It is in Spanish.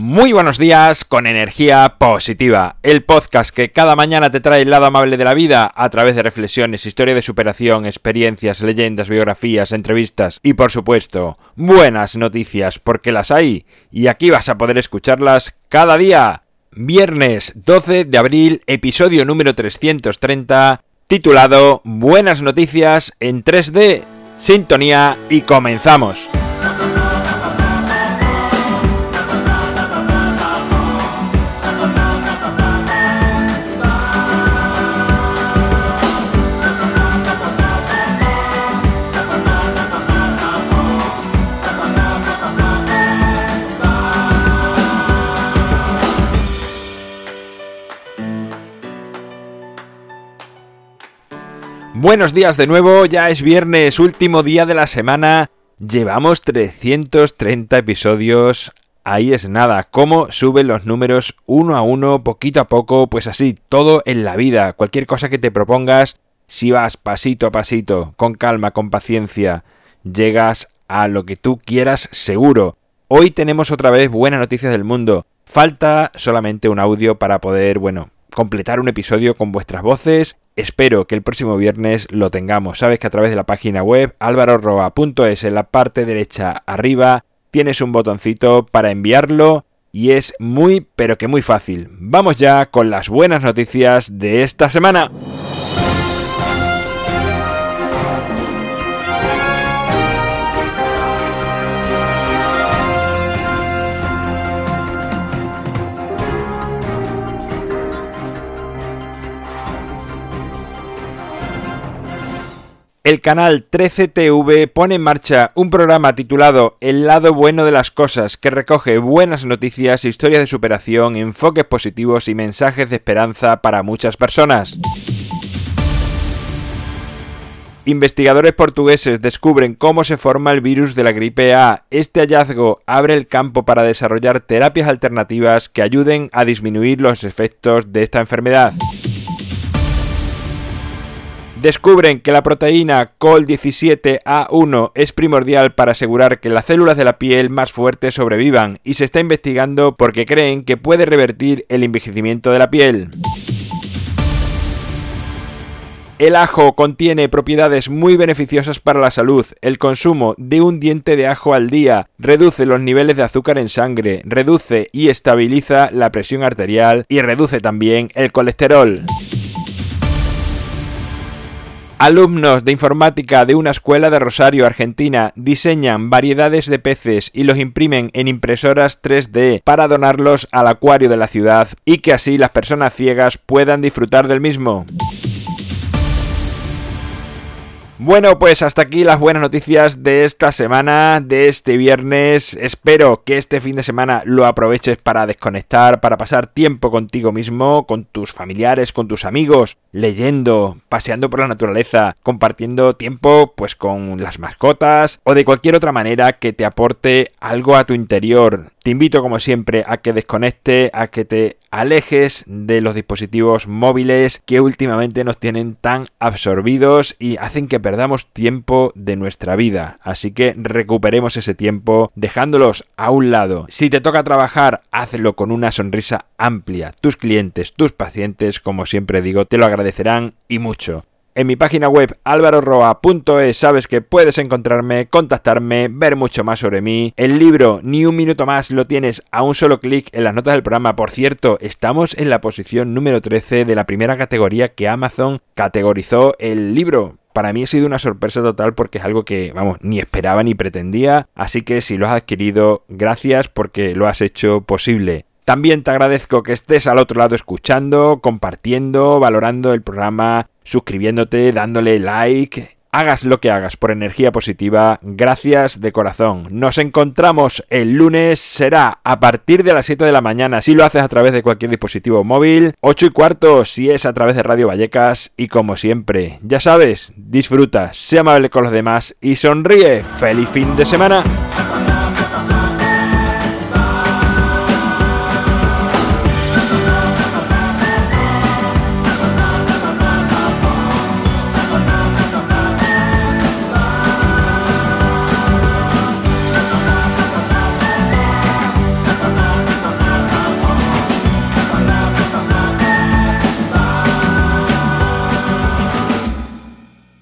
Muy buenos días con energía positiva, el podcast que cada mañana te trae el lado amable de la vida a través de reflexiones, historia de superación, experiencias, leyendas, biografías, entrevistas y por supuesto buenas noticias porque las hay y aquí vas a poder escucharlas cada día. Viernes 12 de abril, episodio número 330, titulado Buenas noticias en 3D. Sintonía y comenzamos. Buenos días de nuevo, ya es viernes, último día de la semana. Llevamos 330 episodios. Ahí es nada, cómo suben los números uno a uno, poquito a poco, pues así, todo en la vida, cualquier cosa que te propongas, si vas pasito a pasito, con calma, con paciencia, llegas a lo que tú quieras seguro. Hoy tenemos otra vez buenas noticias del mundo. Falta solamente un audio para poder, bueno, completar un episodio con vuestras voces Espero que el próximo viernes lo tengamos. Sabes que a través de la página web alvaroroa.es en la parte derecha arriba tienes un botoncito para enviarlo y es muy pero que muy fácil. Vamos ya con las buenas noticias de esta semana. El canal 13TV pone en marcha un programa titulado El lado bueno de las cosas que recoge buenas noticias, historias de superación, enfoques positivos y mensajes de esperanza para muchas personas. Investigadores portugueses descubren cómo se forma el virus de la gripe A. Este hallazgo abre el campo para desarrollar terapias alternativas que ayuden a disminuir los efectos de esta enfermedad descubren que la proteína COL17A1 es primordial para asegurar que las células de la piel más fuertes sobrevivan y se está investigando porque creen que puede revertir el envejecimiento de la piel. El ajo contiene propiedades muy beneficiosas para la salud. El consumo de un diente de ajo al día reduce los niveles de azúcar en sangre, reduce y estabiliza la presión arterial y reduce también el colesterol. Alumnos de informática de una escuela de Rosario, Argentina, diseñan variedades de peces y los imprimen en impresoras 3D para donarlos al acuario de la ciudad y que así las personas ciegas puedan disfrutar del mismo. Bueno, pues hasta aquí las buenas noticias de esta semana, de este viernes. Espero que este fin de semana lo aproveches para desconectar, para pasar tiempo contigo mismo, con tus familiares, con tus amigos, leyendo, paseando por la naturaleza, compartiendo tiempo pues con las mascotas o de cualquier otra manera que te aporte algo a tu interior. Te invito como siempre a que desconecte, a que te alejes de los dispositivos móviles que últimamente nos tienen tan absorbidos y hacen que perdamos tiempo de nuestra vida. Así que recuperemos ese tiempo dejándolos a un lado. Si te toca trabajar, hazlo con una sonrisa amplia. Tus clientes, tus pacientes, como siempre digo, te lo agradecerán y mucho. En mi página web alvaroroa.es sabes que puedes encontrarme, contactarme, ver mucho más sobre mí. El libro Ni un minuto más lo tienes a un solo clic en las notas del programa. Por cierto, estamos en la posición número 13 de la primera categoría que Amazon categorizó el libro para mí ha sido una sorpresa total porque es algo que, vamos, ni esperaba ni pretendía. Así que si lo has adquirido, gracias porque lo has hecho posible. También te agradezco que estés al otro lado escuchando, compartiendo, valorando el programa, suscribiéndote, dándole like. Hagas lo que hagas por energía positiva, gracias de corazón. Nos encontramos el lunes, será a partir de las 7 de la mañana si lo haces a través de cualquier dispositivo móvil, 8 y cuarto si es a través de Radio Vallecas y como siempre, ya sabes, disfruta, sea amable con los demás y sonríe. ¡Feliz fin de semana!